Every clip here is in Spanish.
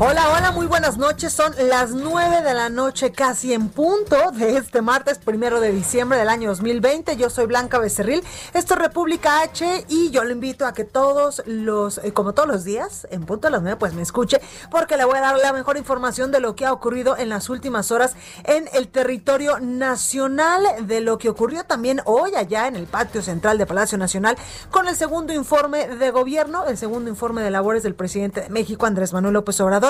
Hola, hola, muy buenas noches. Son las 9 de la noche, casi en punto de este martes primero de diciembre del año 2020. Yo soy Blanca Becerril. Esto es República H y yo lo invito a que todos los, eh, como todos los días, en punto de las 9, pues me escuche, porque le voy a dar la mejor información de lo que ha ocurrido en las últimas horas en el territorio nacional, de lo que ocurrió también hoy allá en el patio central de Palacio Nacional con el segundo informe de gobierno, el segundo informe de labores del presidente de México, Andrés Manuel López Obrador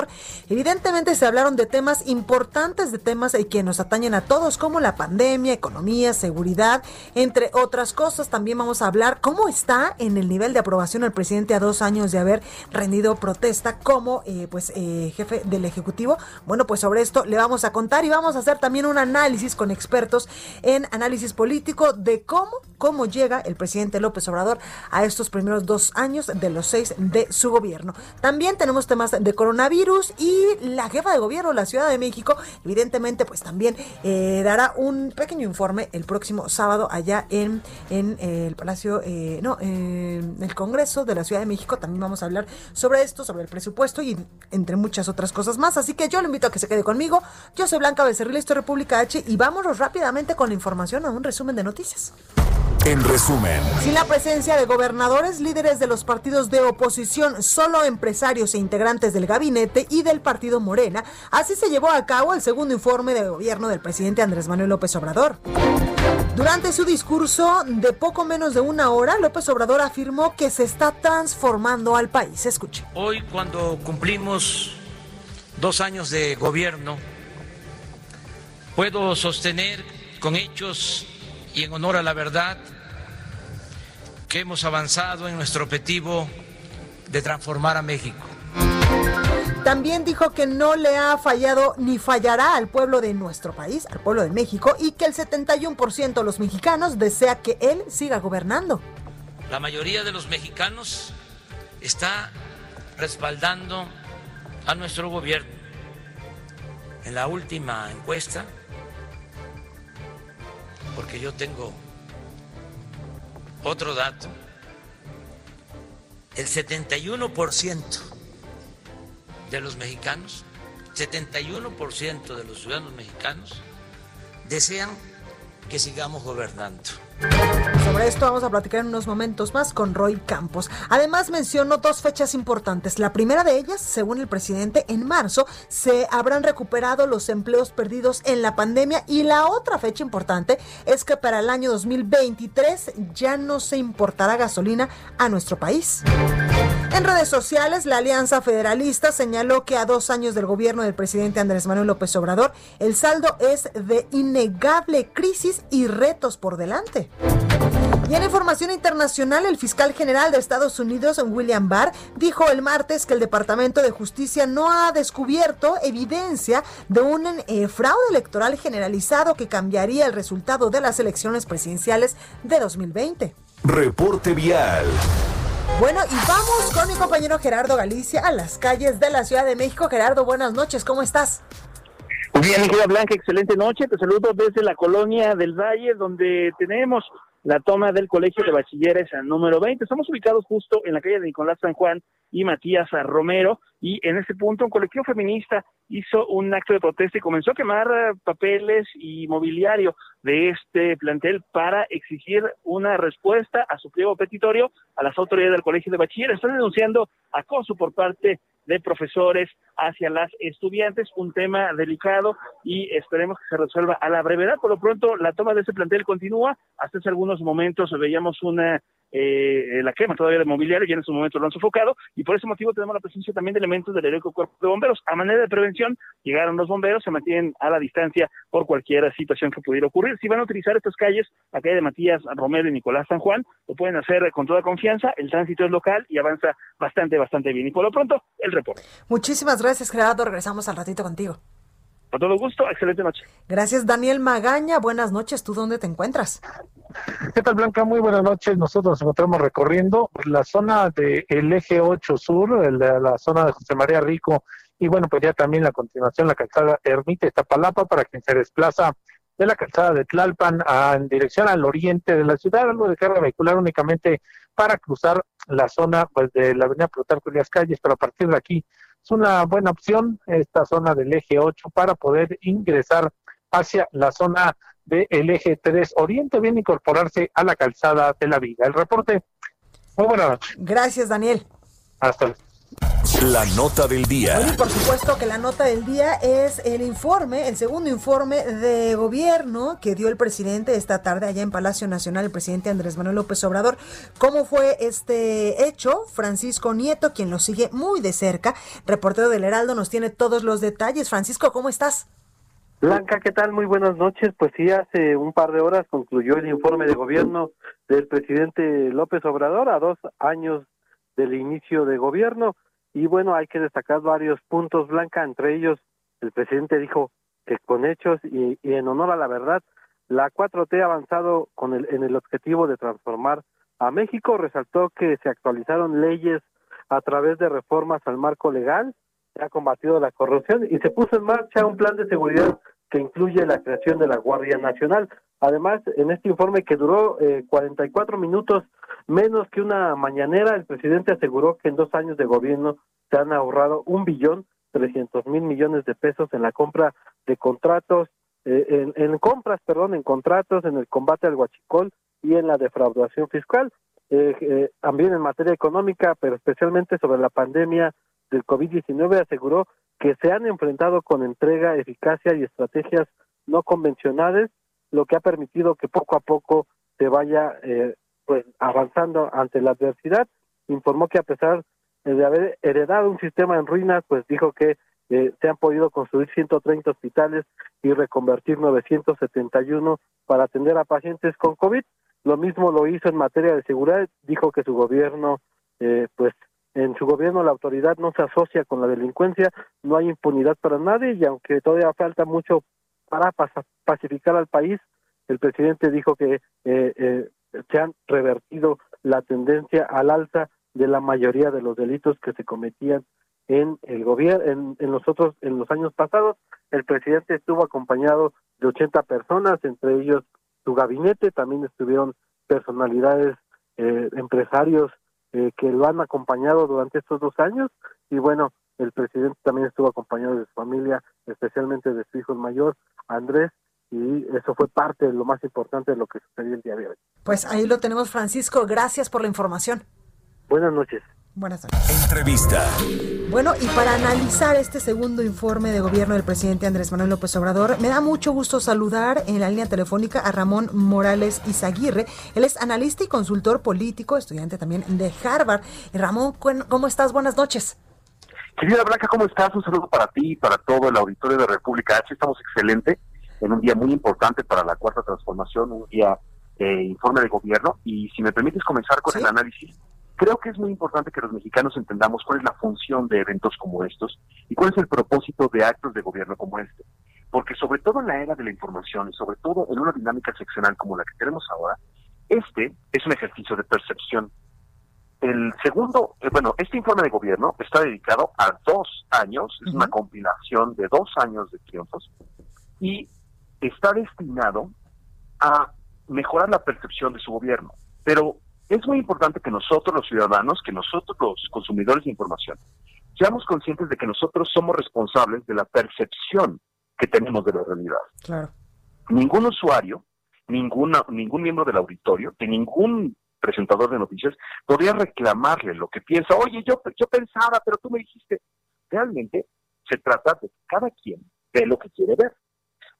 Evidentemente se hablaron de temas importantes, de temas eh, que nos atañen a todos, como la pandemia, economía, seguridad, entre otras cosas. También vamos a hablar cómo está en el nivel de aprobación el presidente a dos años de haber rendido protesta como eh, pues eh, jefe del Ejecutivo. Bueno, pues sobre esto le vamos a contar y vamos a hacer también un análisis con expertos en análisis político de cómo, cómo llega el presidente López Obrador a estos primeros dos años de los seis de su gobierno. También tenemos temas de coronavirus y la jefa de gobierno de la Ciudad de México, evidentemente, pues también eh, dará un pequeño informe el próximo sábado allá en, en eh, el Palacio, eh, no, en el Congreso de la Ciudad de México. También vamos a hablar sobre esto, sobre el presupuesto y entre muchas otras cosas más. Así que yo le invito a que se quede conmigo. Yo soy Blanca Becerril, esto es República H y vámonos rápidamente con la información a un resumen de noticias. En resumen. Sin la presencia de gobernadores, líderes de los partidos de oposición, solo empresarios e integrantes del gabinete y del partido Morena, así se llevó a cabo el segundo informe de gobierno del presidente Andrés Manuel López Obrador. Durante su discurso de poco menos de una hora, López Obrador afirmó que se está transformando al país. Escuche. Hoy, cuando cumplimos dos años de gobierno, puedo sostener con hechos y en honor a la verdad que hemos avanzado en nuestro objetivo de transformar a México. También dijo que no le ha fallado ni fallará al pueblo de nuestro país, al pueblo de México, y que el 71% de los mexicanos desea que él siga gobernando. La mayoría de los mexicanos está respaldando a nuestro gobierno. En la última encuesta, porque yo tengo otro dato, el 71% de los mexicanos, 71% de los ciudadanos mexicanos desean que sigamos gobernando. Sobre esto vamos a platicar en unos momentos más con Roy Campos. Además mencionó dos fechas importantes. La primera de ellas, según el presidente, en marzo se habrán recuperado los empleos perdidos en la pandemia y la otra fecha importante es que para el año 2023 ya no se importará gasolina a nuestro país. En redes sociales, la Alianza Federalista señaló que a dos años del gobierno del presidente Andrés Manuel López Obrador, el saldo es de innegable crisis y retos por delante. Y en información internacional, el fiscal general de Estados Unidos, William Barr, dijo el martes que el Departamento de Justicia no ha descubierto evidencia de un eh, fraude electoral generalizado que cambiaría el resultado de las elecciones presidenciales de 2020. Reporte vial. Bueno, y vamos con mi compañero Gerardo Galicia a las calles de la Ciudad de México. Gerardo, buenas noches, ¿cómo estás? Bien, mi Blanca, excelente noche. Te saludo desde la colonia del Valle, donde tenemos la toma del Colegio de Bachilleres número 20. Estamos ubicados justo en la calle de Nicolás San Juan y Matías Romero y en este punto un colectivo feminista hizo un acto de protesta y comenzó a quemar eh, papeles y mobiliario de este plantel para exigir una respuesta a su pliego petitorio a las autoridades del Colegio de Bachilleres. Están denunciando acoso por parte de profesores hacia las estudiantes, un tema delicado y esperemos que se resuelva a la brevedad. Por lo pronto, la toma de ese plantel continúa. Hasta hace algunos momentos veíamos una eh, la quema todavía de mobiliario, y en su momento lo han sofocado, y por ese motivo tenemos la presencia también de elementos del heroico cuerpo de bomberos. A manera de prevención, llegaron los bomberos, se mantienen a la distancia por cualquier situación que pudiera ocurrir. Si van a utilizar estas calles, la calle de Matías Romero y Nicolás San Juan, lo pueden hacer con toda confianza, el tránsito es local y avanza bastante, bastante bien. Y por lo pronto, el reporte. Muchísimas gracias, Gerardo. Regresamos al ratito contigo. Con todo gusto, excelente noche. Gracias, Daniel Magaña. Buenas noches. ¿Tú dónde te encuentras? ¿Qué tal, Blanca? Muy buenas noches. Nosotros nos encontramos recorriendo la zona del eje 8 sur, la, la zona de José María Rico, y bueno, pues ya también la continuación, la calzada Ermita Tapalapa, para quien se desplaza de la calzada de Tlalpan en dirección al oriente de la ciudad, algo de carga vehicular únicamente para cruzar la zona pues, de la avenida Plutarco y las calles, pero a partir de aquí es una buena opción esta zona del eje 8 para poder ingresar hacia la zona del eje 3 Oriente, bien incorporarse a la calzada de la Viga. El reporte. Muy buenas noches. Gracias, Daniel. Hasta luego. La nota del día. y por supuesto que la nota del día es el informe, el segundo informe de gobierno que dio el presidente esta tarde allá en Palacio Nacional, el presidente Andrés Manuel López Obrador. ¿Cómo fue este hecho? Francisco Nieto, quien lo sigue muy de cerca, reportero del Heraldo, nos tiene todos los detalles. Francisco, ¿cómo estás? Blanca, ¿qué tal? Muy buenas noches. Pues sí, hace un par de horas concluyó el informe de gobierno del presidente López Obrador a dos años del inicio de gobierno. Y bueno, hay que destacar varios puntos, Blanca, entre ellos el presidente dijo que con hechos y, en honor a la verdad, la 4T ha avanzado con el, en el objetivo de transformar a México, resaltó que se actualizaron leyes a través de reformas al marco legal, se ha combatido la corrupción y se puso en marcha un plan de seguridad que incluye la creación de la Guardia Nacional. Además, en este informe que duró eh, 44 minutos, menos que una mañanera, el presidente aseguró que en dos años de gobierno se han ahorrado un billón trescientos mil millones de pesos en la compra de contratos, eh, en, compras, perdón, en contratos, en el combate al huachicol y en la defraudación fiscal. Eh, eh, también en materia económica, pero especialmente sobre la pandemia del COVID-19, aseguró que se han enfrentado con entrega, eficacia y estrategias no convencionales, lo que ha permitido que poco a poco se vaya eh, pues avanzando ante la adversidad. Informó que a pesar de haber heredado un sistema en ruinas, pues dijo que eh, se han podido construir 130 hospitales y reconvertir 971 para atender a pacientes con COVID. Lo mismo lo hizo en materia de seguridad, dijo que su gobierno, eh, pues en su gobierno la autoridad no se asocia con la delincuencia, no hay impunidad para nadie y aunque todavía falta mucho para pacificar al país, el presidente dijo que eh, eh, se han revertido la tendencia al alza de la mayoría de los delitos que se cometían en el gobierno en, los otros en los años pasados. El presidente estuvo acompañado de 80 personas entre ellos su gabinete también estuvieron personalidades eh, empresarios eh, que lo han acompañado durante estos dos años y bueno el presidente también estuvo acompañado de su familia especialmente de su hijo mayor Andrés y eso fue parte de lo más importante de lo que sucedió el día de hoy. Pues ahí lo tenemos, Francisco. Gracias por la información. Buenas noches. Buenas noches. Entrevista. Bueno, y para analizar este segundo informe de gobierno del presidente Andrés Manuel López Obrador, me da mucho gusto saludar en la línea telefónica a Ramón Morales Izaguirre. Él es analista y consultor político, estudiante también de Harvard. Ramón, ¿cómo estás? Buenas noches. Querida Blanca, ¿cómo estás? Un saludo para ti y para todo el auditorio de República H. Estamos excelente en un día muy importante para la cuarta transformación, un día de informe de gobierno. Y si me permites comenzar con el análisis, creo que es muy importante que los mexicanos entendamos cuál es la función de eventos como estos y cuál es el propósito de actos de gobierno como este. Porque sobre todo en la era de la información y sobre todo en una dinámica seccional como la que tenemos ahora, este es un ejercicio de percepción. El segundo, eh, bueno, este informe de gobierno está dedicado a dos años, es una compilación de dos años de triunfos, y está destinado a mejorar la percepción de su gobierno. Pero es muy importante que nosotros los ciudadanos, que nosotros los consumidores de información, seamos conscientes de que nosotros somos responsables de la percepción que tenemos de la realidad. Claro. Ningún usuario, ninguna, ningún miembro del auditorio, de ningún presentador de noticias, podría reclamarle lo que piensa. Oye, yo, yo pensaba, pero tú me dijiste. Realmente se trata de cada quien ve lo que quiere ver.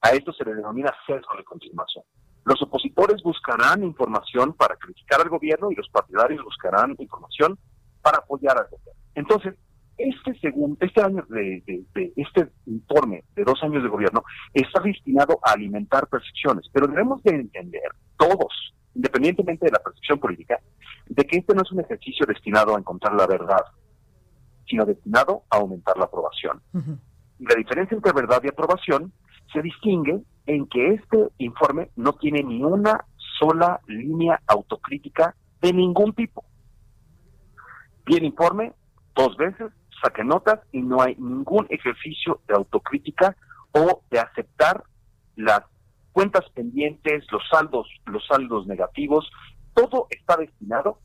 A esto se le denomina sesgo de confirmación. Los opositores buscarán información para criticar al gobierno y los partidarios buscarán información para apoyar al gobierno. Entonces, este segundo, este año de, este informe de dos años de gobierno está destinado a alimentar percepciones, pero debemos de entender todos, independientemente de la percepción política, de que este no es un ejercicio destinado a encontrar la verdad, sino destinado a aumentar la aprobación. Y la diferencia entre verdad y aprobación se distingue en que este informe no tiene ni una sola línea autocrítica de ningún tipo. Bien informe, dos veces, saque notas y no hay ningún ejercicio de autocrítica o de aceptar las cuentas pendientes, los saldos, los saldos negativos, todo está destinado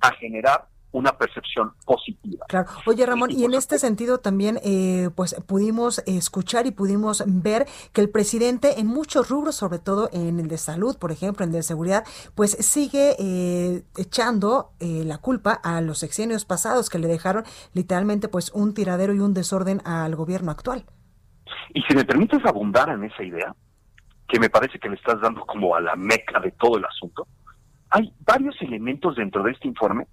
a generar una percepción positiva. Claro. Oye, Ramón, y, en este sentido también, eh, pues pudimos escuchar y pudimos ver que el presidente en muchos rubros, sobre todo en el de salud, por ejemplo, en el de seguridad, pues sigue eh, echando eh, la culpa a los sexenios pasados que le dejaron literalmente pues un tiradero y un desorden al gobierno actual. Y si me permites abundar en esa idea, que me parece que le estás dando como a la meca de todo el asunto, hay varios elementos dentro de este informe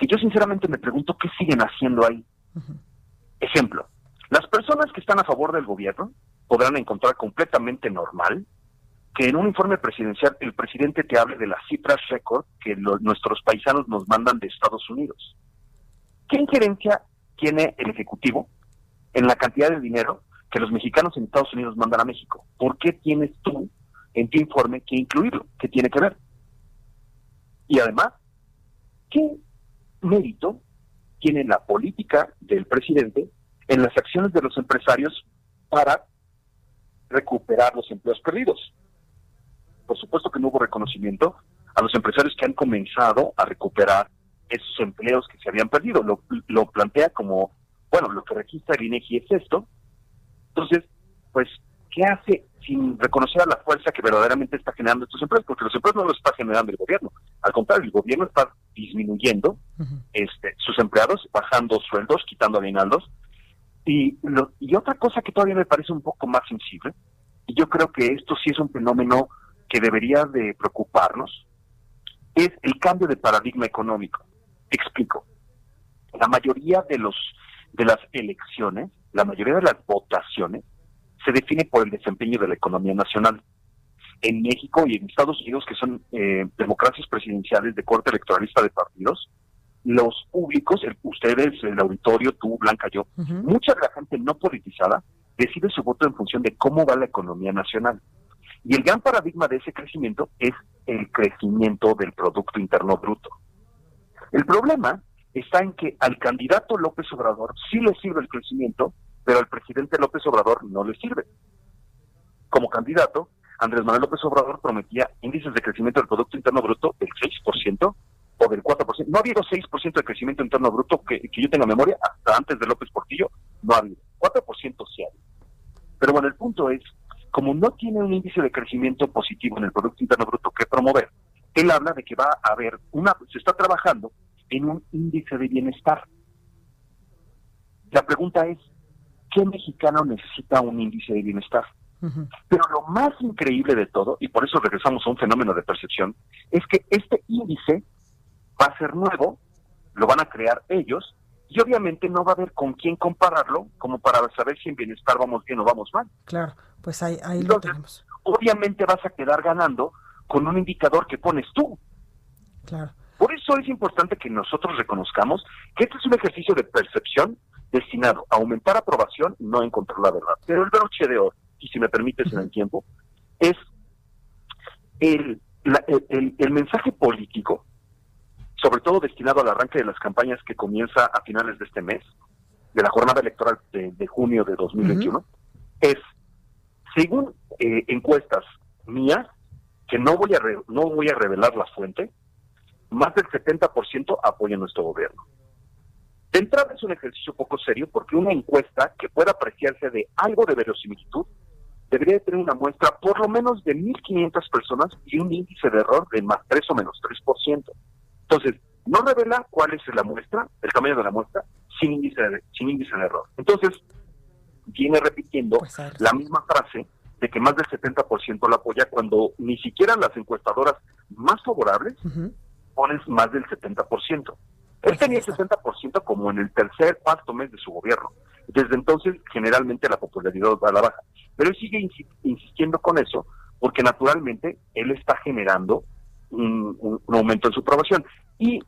que yo sinceramente me pregunto qué siguen haciendo ahí. Ejemplo, las personas que están a favor del gobierno podrán encontrar completamente normal que en un informe presidencial el presidente te hable de las cifras récord que nuestros paisanos nos mandan de Estados Unidos. ¿Qué injerencia tiene el Ejecutivo en la cantidad de dinero que los mexicanos en Estados Unidos mandan a México? ¿Por qué tienes tú en tu informe que incluirlo? ¿Qué tiene que ver? Y además, ¿qué mérito tiene la política del presidente en las acciones de los empresarios para recuperar los empleos perdidos. Por supuesto que no hubo reconocimiento a los empresarios que han comenzado a recuperar esos empleos que se habían perdido. Lo, lo plantea como, bueno, lo que registra el INEGI es esto. Entonces, pues, ¿qué hace sin reconocer a la fuerza que verdaderamente está generando estos empleos? Porque los empleos no los está generando el gobierno. Al contrario, el gobierno está disminuyendo este, sus empleados, bajando sueldos, quitando aguinaldos. Y, y otra cosa que todavía me parece un poco más sensible, y yo creo que esto sí es un fenómeno que debería de preocuparnos, es el cambio de paradigma económico. Explico. La mayoría de los de las elecciones, la mayoría de las votaciones se define por el desempeño de la economía nacional en México y en Estados Unidos, que son eh, democracias presidenciales de corte electoralista de partidos, los públicos, ustedes, el auditorio, tú, Blanca, yo, mucha de la gente no politizada decide su voto en función de cómo va la economía nacional. Y el gran paradigma de ese crecimiento es el crecimiento del Producto Interno Bruto. El problema está en que al candidato López Obrador sí le sirve el crecimiento, pero al presidente López Obrador no le sirve. Como candidato, Andrés Manuel López Obrador prometía índices de crecimiento del Producto Interno Bruto del 6% o del 4%. No ha habido 6% de crecimiento interno bruto que, yo tenga memoria hasta antes de López Portillo, no ha habido. 4% sí hay. Pero bueno, el punto es, como no tiene un índice de crecimiento positivo en el Producto Interno Bruto que promover, él habla de que va a haber una, se está trabajando en un índice de bienestar. La pregunta es, ¿qué mexicano necesita un índice de bienestar? Pero lo más increíble de todo, y por eso regresamos a un fenómeno de percepción, es que este índice va a ser nuevo, lo van a crear ellos, y obviamente no va a haber con quién compararlo como para saber si en bienestar vamos bien o vamos mal. Claro, pues ahí, lo tenemos. Obviamente vas a quedar ganando con un indicador que pones tú. Claro. Por eso es importante que nosotros reconozcamos que este es un ejercicio de percepción destinado a aumentar aprobación, no a encontrar la verdad. Pero el broche de oro y si me permites en el tiempo, es el, el, mensaje político, sobre todo destinado al arranque de las campañas que comienza a finales de este mes, de la jornada electoral de, junio de 2021, es, según eh, encuestas mías, que no voy, a no voy a revelar la fuente, más del 70% apoya nuestro gobierno. De entrada es un ejercicio poco serio porque una encuesta que pueda apreciarse de algo de verosimilitud debería tener una muestra por lo menos de 1.500 personas y un índice de error de más 3 o menos 3%. Entonces, no revela cuál es la muestra, el tamaño de la muestra, sin índice de, sin índice de error. Entonces, viene repitiendo Pues, la misma frase de que más del 70% la apoya cuando ni siquiera las encuestadoras más favorables Ujú. ponen más del 70%. Él tenía está. 60% como en el tercer, cuarto mes de su gobierno. Desde entonces, generalmente la popularidad va a la baja. Pero él sigue insi- insistiendo con eso porque naturalmente él está generando un, un- un aumento en su aprobación. Y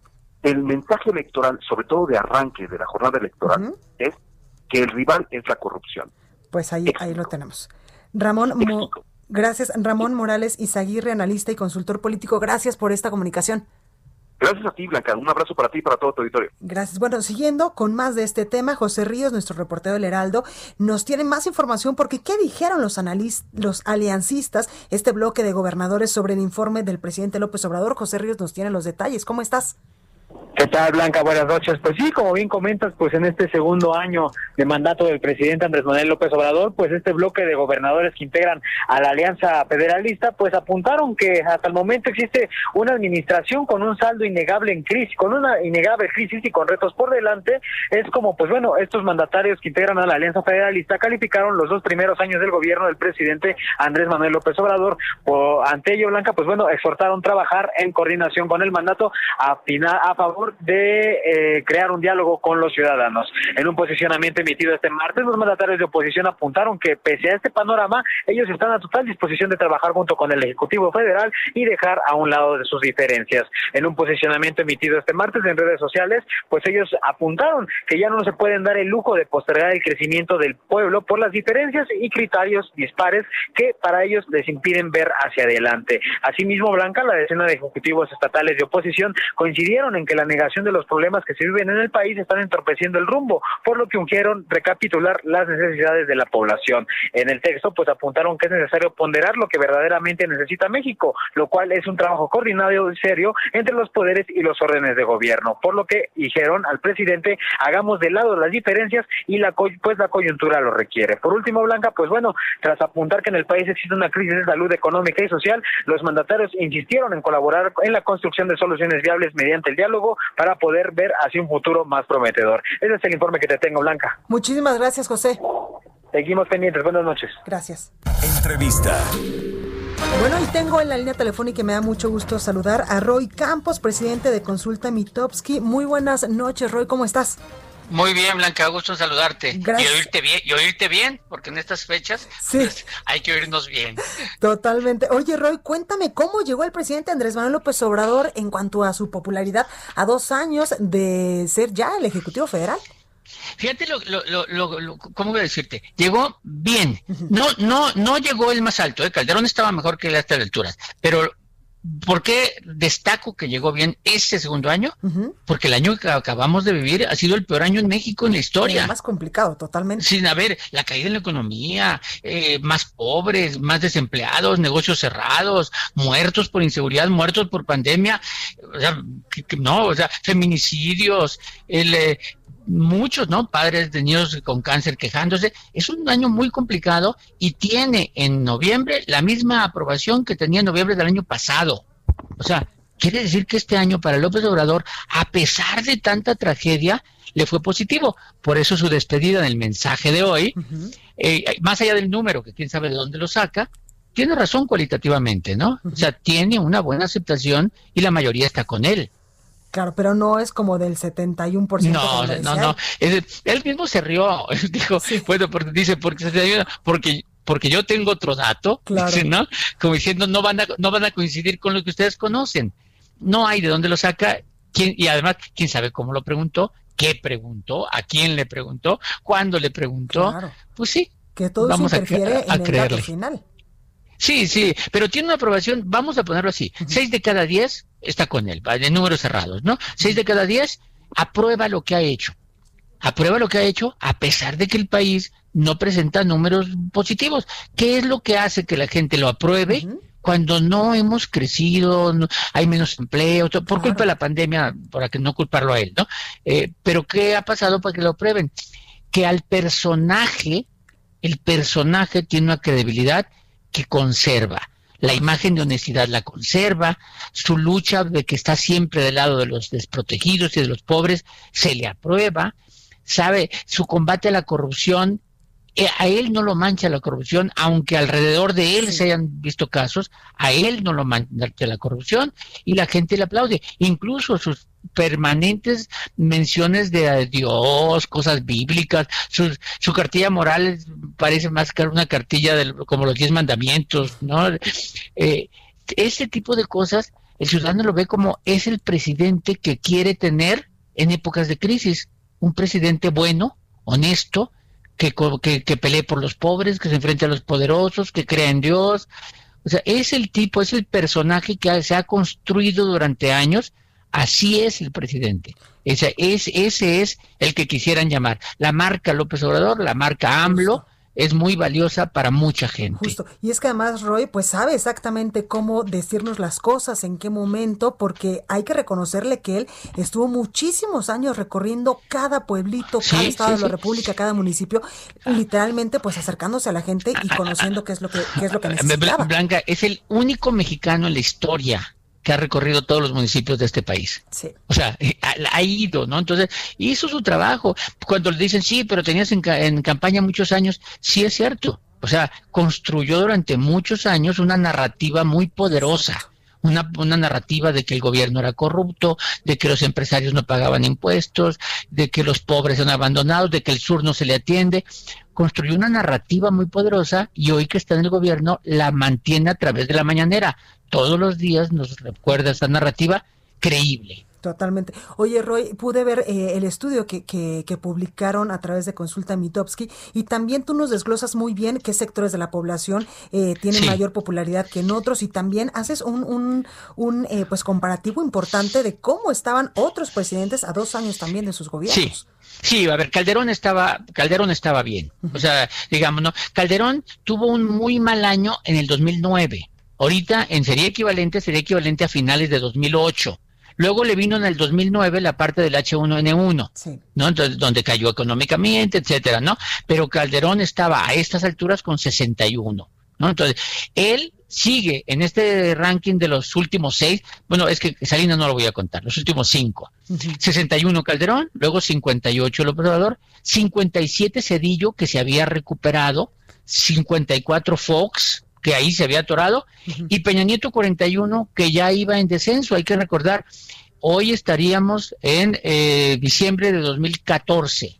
el mensaje electoral, sobre todo de arranque de la jornada electoral, es que el rival es la corrupción. Pues ahí, ahí lo tenemos. Ramón, gracias. Ramón Morales Izaguirre, analista y consultor político. Gracias por esta comunicación. Gracias a ti, Blanca. Un abrazo para ti y para todo tu auditorio. Gracias. Bueno, siguiendo con más de este tema, José Ríos, nuestro reportero del Heraldo, nos tiene más información porque ¿qué dijeron los los aliancistas, este bloque de gobernadores sobre el informe del presidente López Obrador? José Ríos nos tiene los detalles. ¿Cómo estás? ¿Qué tal, Blanca? Buenas noches. Pues sí, como bien comentas, pues en este segundo año de mandato del presidente Andrés Manuel López Obrador, pues este bloque de gobernadores que integran a la Alianza Federalista, pues apuntaron que hasta el momento existe una administración con un saldo innegable en crisis, con una innegable crisis y con retos por delante. Es como, pues bueno, estos mandatarios que integran a la Alianza Federalista calificaron los dos primeros años del gobierno del presidente Andrés Manuel López Obrador. Por, ante ello, Blanca, pues bueno, exhortaron trabajar en coordinación con el mandato a, a favor de eh, crear un diálogo con los ciudadanos. En un posicionamiento emitido este martes, los mandatarios de oposición apuntaron que pese a este panorama, ellos están a total disposición de trabajar junto con el Ejecutivo Federal y dejar a un lado de sus diferencias. En un posicionamiento emitido este martes en redes sociales, pues ellos apuntaron que ya no se pueden dar el lujo de postergar el crecimiento del pueblo por las diferencias y criterios dispares que para ellos les impiden ver hacia adelante. Asimismo, Blanca, la decena de ejecutivos estatales de oposición coincidieron en que la negación de los problemas que se viven en el país están entorpeciendo el rumbo, por lo que ungieron recapitular las necesidades de la población. En el texto, pues apuntaron que es necesario ponderar lo que verdaderamente necesita México, lo cual es un trabajo coordinado y serio entre los poderes y los órdenes de gobierno, por lo que dijeron al presidente, hagamos de lado las diferencias y la pues la coyuntura lo requiere. Por último, Blanca, pues bueno, tras apuntar que en el país existe una crisis de salud económica y social, los mandatarios insistieron en colaborar en la construcción de soluciones viables mediante el diálogo para poder ver hacia un futuro más prometedor. Ese es el informe que te tengo, Blanca. Muchísimas gracias, José. Seguimos pendientes. Buenas noches. Gracias. Entrevista. Bueno, y tengo en la línea telefónica y me da mucho gusto saludar a Roy Campos, presidente de Consulta Mitowski. Muy buenas noches, Roy, ¿cómo estás? Muy bien, Blanca, gusto en saludarte. Gracias. Y oírte bien, y oírte bien, porque en estas fechas Sí. pues, hay que oírnos bien. Totalmente. Oye, Roy, cuéntame cómo llegó el presidente Andrés Manuel López Obrador en cuanto a su popularidad a dos años de ser ya el Ejecutivo Federal. Fíjate lo, lo, lo, lo- lo- ¿cómo voy a decirte? Llegó bien. No, no, no llegó el más alto, ¿eh? Calderón estaba mejor que él a estas alturas. Pero, ¿por qué destaco que llegó bien este segundo año? Porque el año que acabamos de vivir ha sido el peor año en México en la historia. Más complicado, totalmente. Sin haber la caída en la economía, eh, más pobres, más desempleados, negocios cerrados, muertos por inseguridad, muertos por pandemia, o sea, que- que no, o sea, feminicidios, el, eh, muchos, ¿no? Padres de niños con cáncer quejándose. Es un año muy complicado y tiene en noviembre la misma aprobación que tenía en noviembre del año pasado. O sea, quiere decir que este año para López Obrador, a pesar de tanta tragedia, le fue positivo. Por eso su despedida en el mensaje de hoy, Ujú. eh, más allá del número, que quién sabe de dónde lo saca, tiene razón cualitativamente, ¿no? O sea, tiene una buena aceptación y la mayoría está con él. Claro, pero no es como del 71%. No, no, no. él. Mismo se rió. Dijo, bueno, porque dice, porque porque porque yo tengo otro dato, Claro. dice, ¿no? Como diciendo, no van a no van a coincidir con lo que ustedes conocen. No hay de dónde lo saca, quién y además quién sabe cómo lo preguntó, qué preguntó, a quién le preguntó, cuándo le preguntó. Claro. Pues sí, Que todo eso Vamos a interfiere cre- a en el dato final. Sí, sí, pero tiene una aprobación, vamos a ponerlo así, seis de cada diez está con él, de números cerrados, ¿no? Seis de cada diez aprueba lo que ha hecho. Aprueba lo que ha hecho a pesar de que el país no presenta números positivos. ¿Qué es lo que hace que la gente lo apruebe? Cuando no hemos crecido, hay menos empleo, por culpa de la pandemia, para que no culparlo a él, ¿no? Eh, pero ¿qué ha pasado para que lo prueben? Que al personaje, el personaje tiene una credibilidad que conserva. La imagen de honestidad la conserva, su lucha de que está siempre del lado de los desprotegidos y de los pobres se le aprueba, sabe, su combate a la corrupción eh, a él no lo mancha la corrupción, aunque alrededor de él se hayan visto casos, a él no lo mancha la corrupción y la gente le aplaude. Incluso sus permanentes menciones de Dios, cosas bíblicas, su, cartilla moral parece más que una cartilla de, como los diez mandamientos, ¿no? Eh, ese tipo de cosas, el ciudadano lo ve como es el presidente que quiere tener en épocas de crisis, un presidente bueno, honesto, que, que, pelee por los pobres, que se enfrente a los poderosos, que crea en Dios. O sea, es el tipo, es el personaje que se ha construido durante años. Así es el presidente. Ese es, ese es el que quisieran llamar. La marca López Obrador, la marca AMLO, es muy valiosa para mucha gente. Justo. Y es que además Roy pues sabe exactamente cómo decirnos las cosas, en qué momento, porque hay que reconocerle que él estuvo muchísimos años recorriendo cada pueblito, cada estado de la República, cada municipio, literalmente pues acercándose a la gente y conociendo qué es lo que qué es lo que necesitaba. Blanca es el único mexicano en la historia que ha recorrido todos los municipios de este país. Sí. O sea, eh, ha, ido, ¿no? Entonces, hizo su trabajo. Cuando le dicen, sí, pero tenías en, en campaña muchos años, sí es cierto. O sea, construyó durante muchos años una narrativa muy poderosa. Una, una, narrativa de que el gobierno era corrupto, de que los empresarios no pagaban impuestos, de que los pobres son abandonados, de que el sur no se le atiende. Construyó una narrativa muy poderosa y hoy que está en el gobierno la mantiene a través de la mañanera todos los días nos recuerda esta narrativa creíble. Totalmente. Oye, Roy, pude ver eh, el estudio que, que, publicaron a través de Consulta Mitowski y también tú nos desglosas muy bien qué sectores de la población eh, tienen mayor popularidad que en otros y también haces un, un, un eh, pues comparativo importante de cómo estaban otros presidentes a dos años también de sus gobiernos. Sí. Sí, a ver, Calderón estaba, Calderón estaba bien. O sea, digamos, ¿no? Calderón tuvo un muy mal año en el 2009 Ahorita en sería equivalente, sería equivalente a finales de 2008. Luego le vino en el 2009 la parte del H1N1, ¿no? Entonces, donde cayó económicamente, etcétera, ¿no? Pero Calderón estaba a estas alturas con 61, ¿no? Entonces, él sigue en este ranking de los últimos seis, bueno, es que Salinas no lo voy a contar, los últimos cinco. 61 Calderón, luego 58 López Obrador, 57 Cedillo, que se había recuperado, 54 Fox, que ahí se había atorado, y Peña Nieto 41, que ya iba en descenso. Hay que recordar, hoy estaríamos en eh, diciembre de 2014,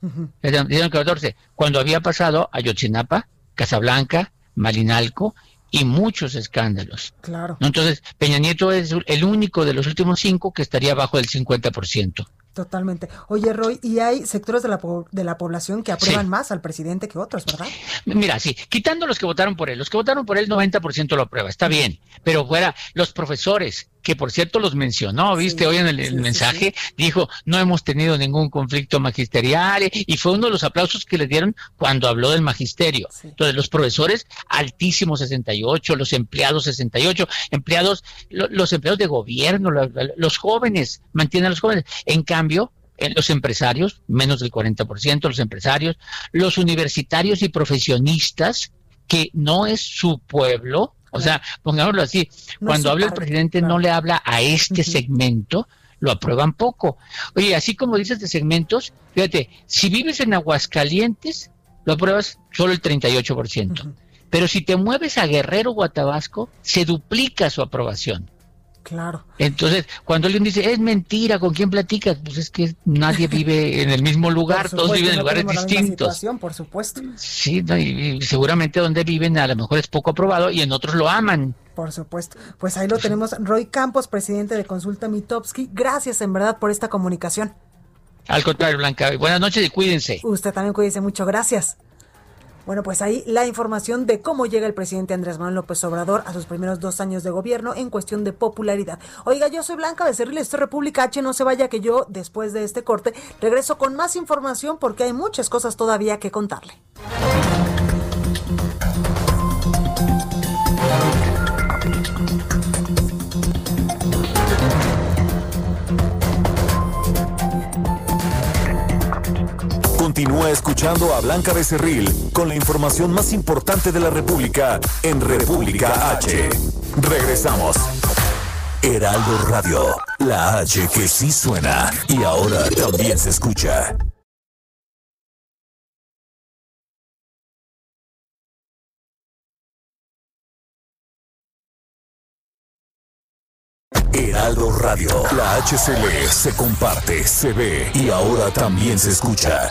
cuando había pasado Ayotzinapa, Casablanca, Malinalco y muchos escándalos. Claro. Entonces, Peña Nieto es el único de los últimos cinco que estaría bajo el 50%. Totalmente. Oye, Roy, y hay sectores de la, de la población que aprueban más al presidente que otros, ¿verdad? Mira, sí, quitando los que votaron por él, los que votaron por él 90% lo aprueba, está bien, pero fuera los profesores, que por cierto los mencionó, viste, hoy en el, mensaje dijo, no hemos tenido ningún conflicto magisterial y fue uno de los aplausos que le dieron cuando habló del magisterio. Entonces, los profesores, altísimo 68, los empleados 68, empleados, los empleados de gobierno, los, jóvenes, mantienen a los jóvenes. En cambio, en los empresarios, menos del 40%, los empresarios, los universitarios y profesionistas, que no es su pueblo, o sea, pongámoslo así, cuando habla el presidente no le habla a este segmento, lo aprueban poco. Oye, así como dices de segmentos, fíjate, si vives en Aguascalientes, lo apruebas solo el 38%. Pero si te mueves a Guerrero o a Tabasco, se duplica su aprobación. Claro. Entonces, cuando alguien dice, es mentira, ¿con quién platicas? Pues es que nadie vive en el mismo lugar, todos viven en lugares distintos. por supuesto. Sí, y, seguramente donde viven a lo mejor es poco aprobado y en otros lo aman. Por supuesto. Pues ahí lo tenemos. Roy Campos, presidente de Consulta Mitowski. Gracias en verdad por esta comunicación. Al contrario, Blanca. Buenas noches y cuídense. Usted también cuídense mucho. Gracias. Bueno, pues ahí la información de cómo llega el presidente Andrés Manuel López Obrador a sus primeros dos años de gobierno en cuestión de popularidad. Oiga, yo soy Blanca Becerril, esto es República H, no se vaya que yo, después de este corte, regreso con más información porque hay muchas cosas todavía que contarle. Continúa escuchando a Blanca Becerril con la información más importante de la República en República H. Regresamos. Heraldo Radio, la H que sí suena y ahora también se escucha. Heraldo Radio. La HCL se comparte, se ve y ahora también se escucha.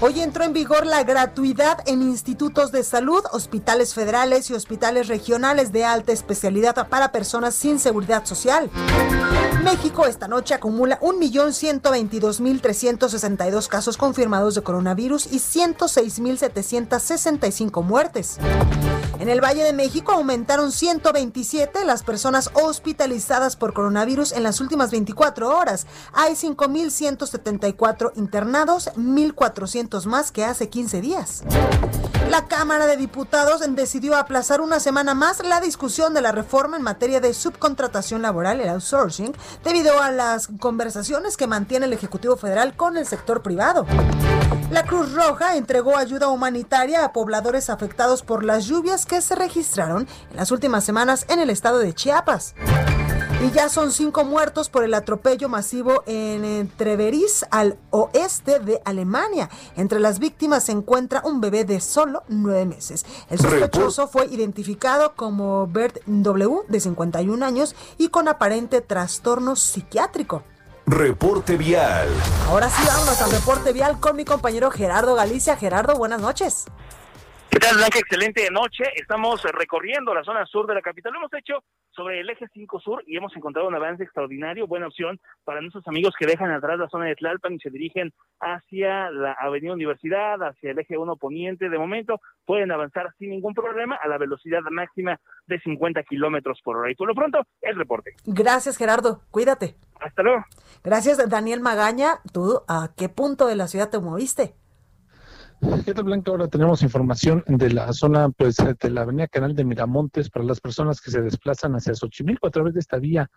Hoy entró en vigor la gratuidad en institutos de salud, hospitales federales y hospitales regionales de alta especialidad para personas sin seguridad social. México esta noche acumula 1.122.362 casos confirmados de coronavirus y 106.765 muertes. En el Valle de México aumentaron 127 las personas hospitalizadas por coronavirus en las últimas 24 horas. Hay 5.174 internados, 1.400 más que hace 15 días. La Cámara de Diputados decidió aplazar una semana más la discusión de la reforma en materia de subcontratación laboral, el outsourcing, debido a las conversaciones que mantiene el Ejecutivo Federal con el sector privado. La Cruz Roja entregó ayuda humanitaria a pobladores afectados por las lluvias que se registraron en las últimas semanas en el estado de Chiapas. Y ya son cinco muertos por el atropello masivo en Treveris, al oeste de Alemania. Entre las víctimas se encuentra un bebé de solo nueve meses. El sospechoso fue identificado como Bert W, de 51 años, y con aparente trastorno psiquiátrico. Reporte vial. Ahora sí, vamos al reporte vial con mi compañero Gerardo Galicia. Gerardo, buenas noches. ¿Qué tal, Blanca? Excelente noche. Estamos recorriendo la zona sur de la capital. Lo hemos hecho sobre el eje 5 sur y hemos encontrado un avance extraordinario, buena opción para nuestros amigos que dejan atrás la zona de Tlalpan y se dirigen hacia la Avenida Universidad, hacia el eje 1 poniente. De momento pueden avanzar sin ningún problema a la velocidad máxima de 50 kilómetros por hora. Y por lo pronto, el reporte. Gracias, Gerardo. Cuídate. Hasta luego. Gracias, Daniel Magaña. ¿Tú a qué punto de la ciudad te moviste? Fíjate, Blanca, ahora tenemos información de la zona, pues, de la avenida Canal de Miramontes para las personas que se desplazan hacia Xochimilco a través de esta vía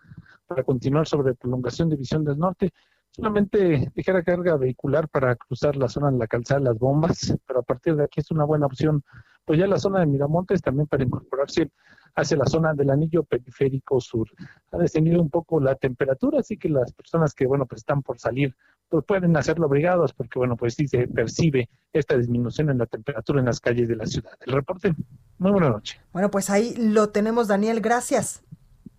para continuar sobre prolongación de Visión del Norte. Solamente ligera carga vehicular para cruzar la zona de la calzada de las bombas, pero a partir de aquí es una buena opción. Pues ya la zona de Miramontes también para incorporarse hacia la zona del anillo periférico sur. Ha descendido un poco la temperatura, así que las personas que, bueno, pues están por salir pues pueden hacerlo obligados porque, bueno, pues sí se percibe esta disminución en la temperatura en las calles de la ciudad. El reporte, muy buena noche. Bueno, pues ahí lo tenemos, Daniel, gracias.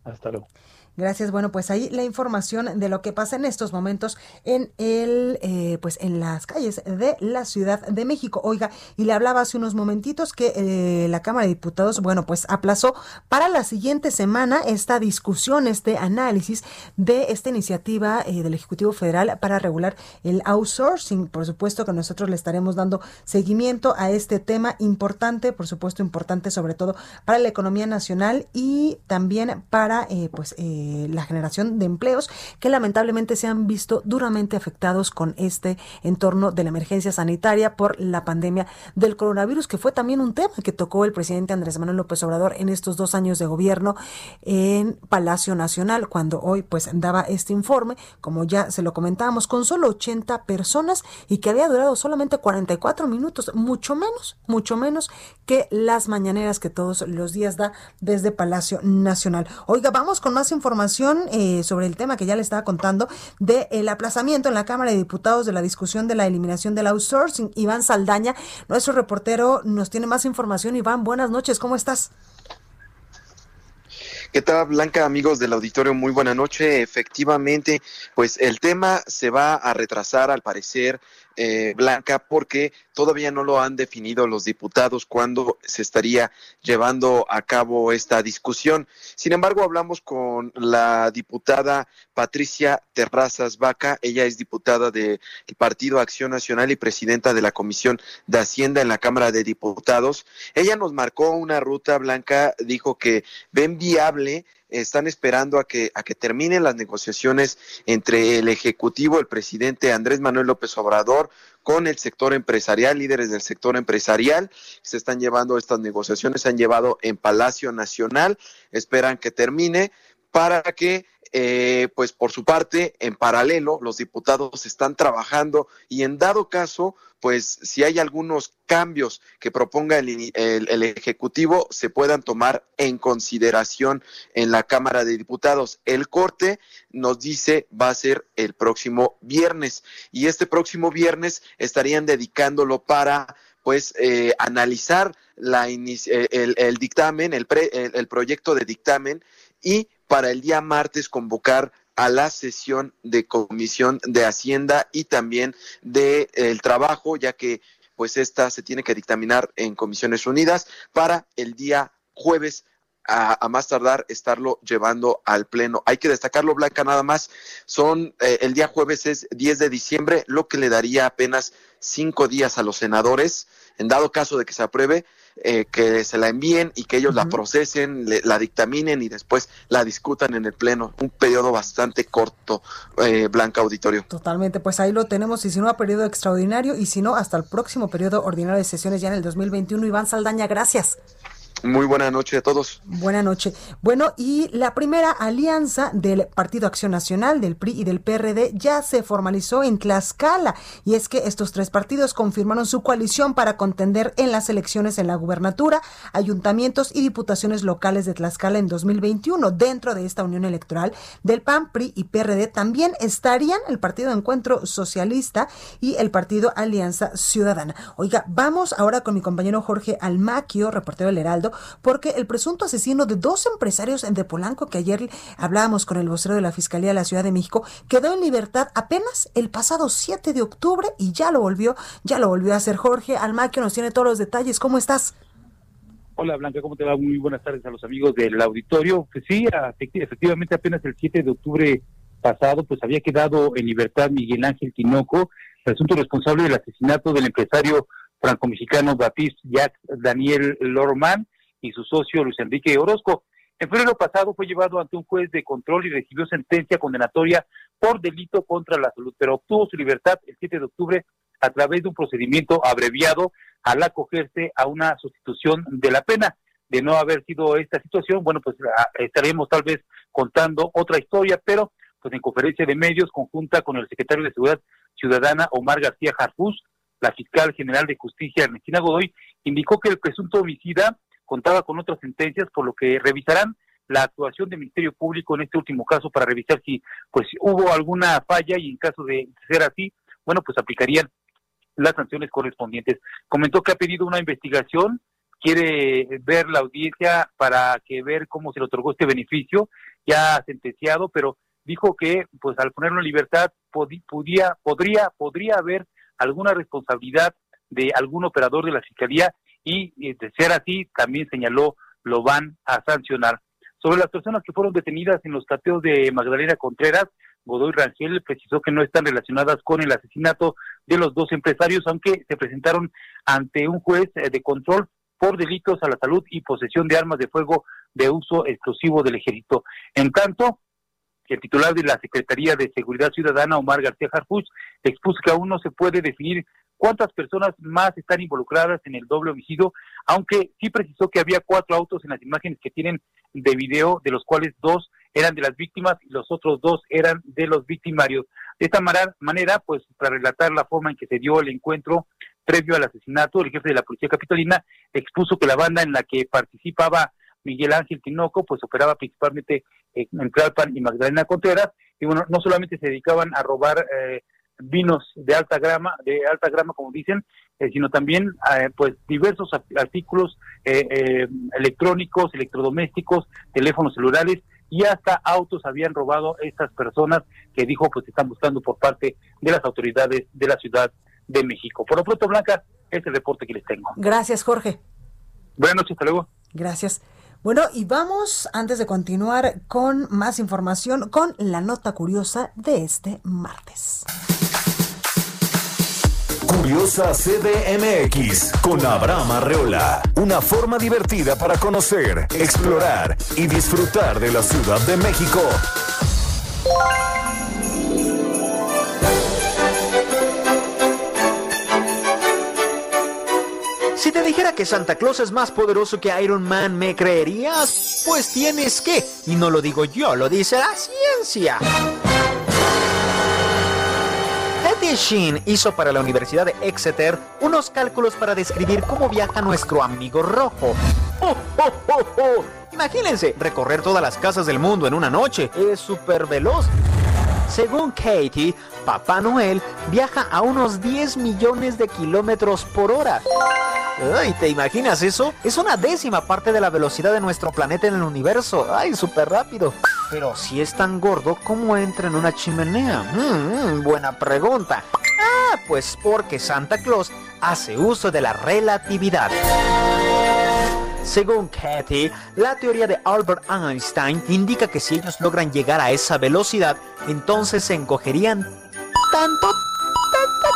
Hasta luego. Gracias. Bueno, pues ahí la información de lo que pasa en estos momentos en el, eh, pues en las calles de la Ciudad de México. Oiga, y le hablaba hace unos momentitos que eh, la Cámara de Diputados, bueno, pues aplazó para la siguiente semana esta discusión, este análisis de esta iniciativa eh, del Ejecutivo Federal para regular el outsourcing. Por supuesto que nosotros le estaremos dando seguimiento a este tema importante, por supuesto importante sobre todo para la economía nacional y también para, pues, eh, la generación de empleos que lamentablemente se han visto duramente afectados con este entorno de la emergencia sanitaria por la pandemia del coronavirus, que fue también un tema que tocó el presidente Andrés Manuel López Obrador en estos dos años de gobierno en Palacio Nacional, cuando hoy pues daba este informe, como ya se lo comentábamos, con solo 80 personas y que había durado solamente 44 minutos, mucho menos, mucho menos que las mañaneras que todos los días da desde Palacio Nacional. Oiga, vamos con más información información eh, sobre el tema que ya le estaba contando del aplazamiento en la Cámara de Diputados de la discusión de la eliminación del outsourcing. Iván Saldaña, nuestro reportero, nos tiene más información. Iván, buenas noches, ¿cómo estás? ¿Qué tal, Blanca, amigos del auditorio? Muy buena noche. Efectivamente, pues el tema se va a retrasar, al parecer, eh, Blanca, porque todavía no lo han definido los diputados cuándo se estaría llevando a cabo esta discusión. Sin embargo, hablamos con la diputada Patricia Terrazas Vaca. Ella es diputada del Partido Acción Nacional y presidenta de la Comisión de Hacienda en la Cámara de Diputados. Ella nos marcó una ruta blanca, dijo que ven viable están esperando a que, a que terminen las negociaciones entre el Ejecutivo, el presidente Andrés Manuel López Obrador, con el sector empresarial, líderes del sector empresarial. Se están llevando estas negociaciones, se han llevado en Palacio Nacional, esperan que termine para que eh, pues por su parte, en paralelo, los diputados están trabajando y en dado caso, pues si hay algunos cambios que proponga el, el, Ejecutivo, se puedan tomar en consideración en la Cámara de Diputados. El corte nos dice va a ser el próximo viernes y este próximo viernes estarían dedicándolo para pues eh, analizar la el, el, dictamen, el, pre, el proyecto de dictamen y para el día martes convocar a la sesión de comisión de Hacienda y también de el trabajo, ya que pues esta se tiene que dictaminar en comisiones unidas para el día jueves a, más tardar estarlo llevando al pleno. Hay que destacarlo, Blanca, nada más. Son eh, el día jueves es 10 de diciembre, lo que le daría apenas cinco días a los senadores, en dado caso de que se apruebe, eh, que se la envíen y que ellos la procesen, la dictaminen y después la discutan en el Pleno. Un periodo bastante corto, eh, Blanca Auditorio. Totalmente, pues ahí lo tenemos y si no a periodo extraordinario y si no hasta el próximo periodo ordinario de sesiones ya en el 2021. Iván Saldaña, gracias. Muy buena noche a todos. Buena noche. Bueno, y la primera alianza del Partido Acción Nacional, del PRI y del PRD ya se formalizó en Tlaxcala. Y es que estos tres partidos confirmaron su coalición para contender en las elecciones en la gubernatura, ayuntamientos y diputaciones locales de Tlaxcala en 2021. Dentro de esta unión electoral del PAN, PRI y PRD también estarían el Partido Encuentro Socialista y el Partido Alianza Ciudadana. Oiga, vamos ahora con mi compañero Jorge Almaquio, reportero del Heraldo porque el presunto asesino de dos empresarios de Polanco, que ayer hablábamos con el vocero de la Fiscalía de la Ciudad de México, quedó en libertad apenas el pasado 7 de octubre y ya lo volvió, ya lo volvió a hacer Jorge Almaquio, nos tiene todos los detalles. ¿Cómo estás? Hola Blanca, ¿cómo te va? Muy buenas tardes a los amigos del auditorio. Pues sí, efectivamente apenas el 7 de octubre pasado, pues había quedado en libertad Miguel Ángel Tinoco, presunto responsable del asesinato del empresario franco-mexicano Baptiste Jacques Daniel Lorman, y su socio Luis Enrique Orozco. En febrero pasado fue llevado ante un juez de control y recibió sentencia condenatoria por delito contra la salud, pero obtuvo su libertad el 7 de octubre a través de un procedimiento abreviado al acogerse a una sustitución de la pena. De no haber sido esta situación, bueno, pues ah, estaremos tal vez contando otra historia, pero pues en conferencia de medios conjunta con el secretario de Seguridad Ciudadana Omar García Jarfus, la fiscal general de justicia Ernestina Godoy, indicó que el presunto homicida contaba con otras sentencias, por lo que revisarán la actuación del Ministerio Público en este último caso para revisar si pues hubo alguna falla y en caso de ser así, bueno, pues aplicarían las sanciones correspondientes. Comentó que ha pedido una investigación, quiere ver la audiencia para que ver cómo se le otorgó este beneficio, ya sentenciado, pero dijo que pues al ponerlo en libertad podía, podría, podría haber alguna responsabilidad de algún operador de la Fiscalía y, de ser así, también señaló, lo van a sancionar. Sobre las personas que fueron detenidas en los cateos de Magdalena Contreras, Godoy Rangel precisó que no están relacionadas con el asesinato de los dos empresarios, aunque se presentaron ante un juez eh, de control por delitos a la salud y posesión de armas de fuego de uso exclusivo del ejército. En tanto, el titular de la Secretaría de Seguridad Ciudadana, Omar García Harfuch, expuso que aún no se puede definir cuántas personas más están involucradas en el doble homicidio, aunque sí precisó que había cuatro autos en las imágenes que tienen de video, de los cuales dos eran de las víctimas y los otros dos eran de los victimarios. De esta manera, pues para relatar la forma en que se dio el encuentro previo al asesinato, el jefe de la Policía Capitalina expuso que la banda en la que participaba Miguel Ángel Tinoco, pues operaba principalmente en Tlalpan y Magdalena Contreras, y bueno, no solamente se dedicaban a robar eh, vinos de alta grama, de alta grama como dicen, eh, sino también eh, pues diversos artículos eh, electrónicos, electrodomésticos, teléfonos celulares y hasta autos habían robado estas personas que dijo pues están buscando por parte de las autoridades de la Ciudad de México. Por lo pronto, Blanca, este reporte que les tengo. Gracias, Jorge. Buenas noches, hasta luego. Gracias. Bueno, y vamos, antes de continuar con más información, con la nota curiosa de este martes. Curiosa CDMX con Abraham Arreola. Una forma divertida para conocer, explorar y disfrutar de la Ciudad de México. Si te dijera que Santa Claus es más poderoso que Iron Man, ¿me creerías? Pues tienes que. Y no lo digo yo, lo dice la ciencia. Eddie Sheen hizo para la Universidad de Exeter unos cálculos para describir cómo viaja nuestro amigo rojo. ¡Oh, oh, oh, oh! Imagínense, recorrer todas las casas del mundo en una noche. Es súper veloz. Según Katie, Papá Noel viaja a unos 10 millones de kilómetros por hora. Ay, ¿te imaginas eso? Es una décima parte de la velocidad de nuestro planeta en el universo. Ay, súper rápido. Pero si es tan gordo, ¿cómo entra en una chimenea? Mm, mm, buena pregunta. Ah, pues porque Santa Claus hace uso de la relatividad. Según Kathy, la teoría de Albert Einstein indica que si ellos logran llegar a esa velocidad, entonces se encogerían tanto, tanto,